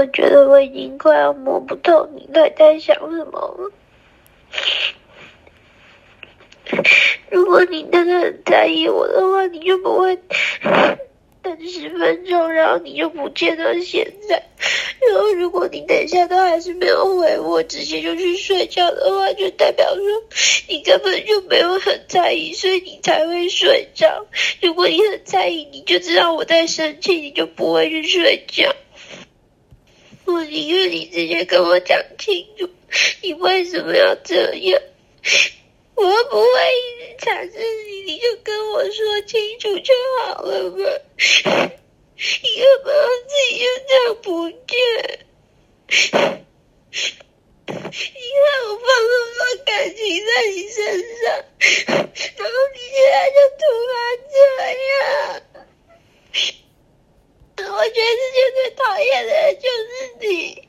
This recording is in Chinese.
我觉得我已经快要摸不透你到底在想什么了。如果你真的很在意我的话，你就不会 等十分钟，然后你就不见到现在。然后如果你等一下都还是没有回我，直接就去睡觉的话，就代表说你根本就没有很在意，所以你才会睡觉。如果你很在意，你就知道我在生气，你就不会去睡觉。我宁愿你直接跟我讲清楚，你为什么要这样。我不会一直缠着你，你就跟我说清楚就好了嘛。你干嘛自己就这样不见？你看我放那么多感情在你身上，然后你现在就突然这样。我觉得世界最讨厌的就是你。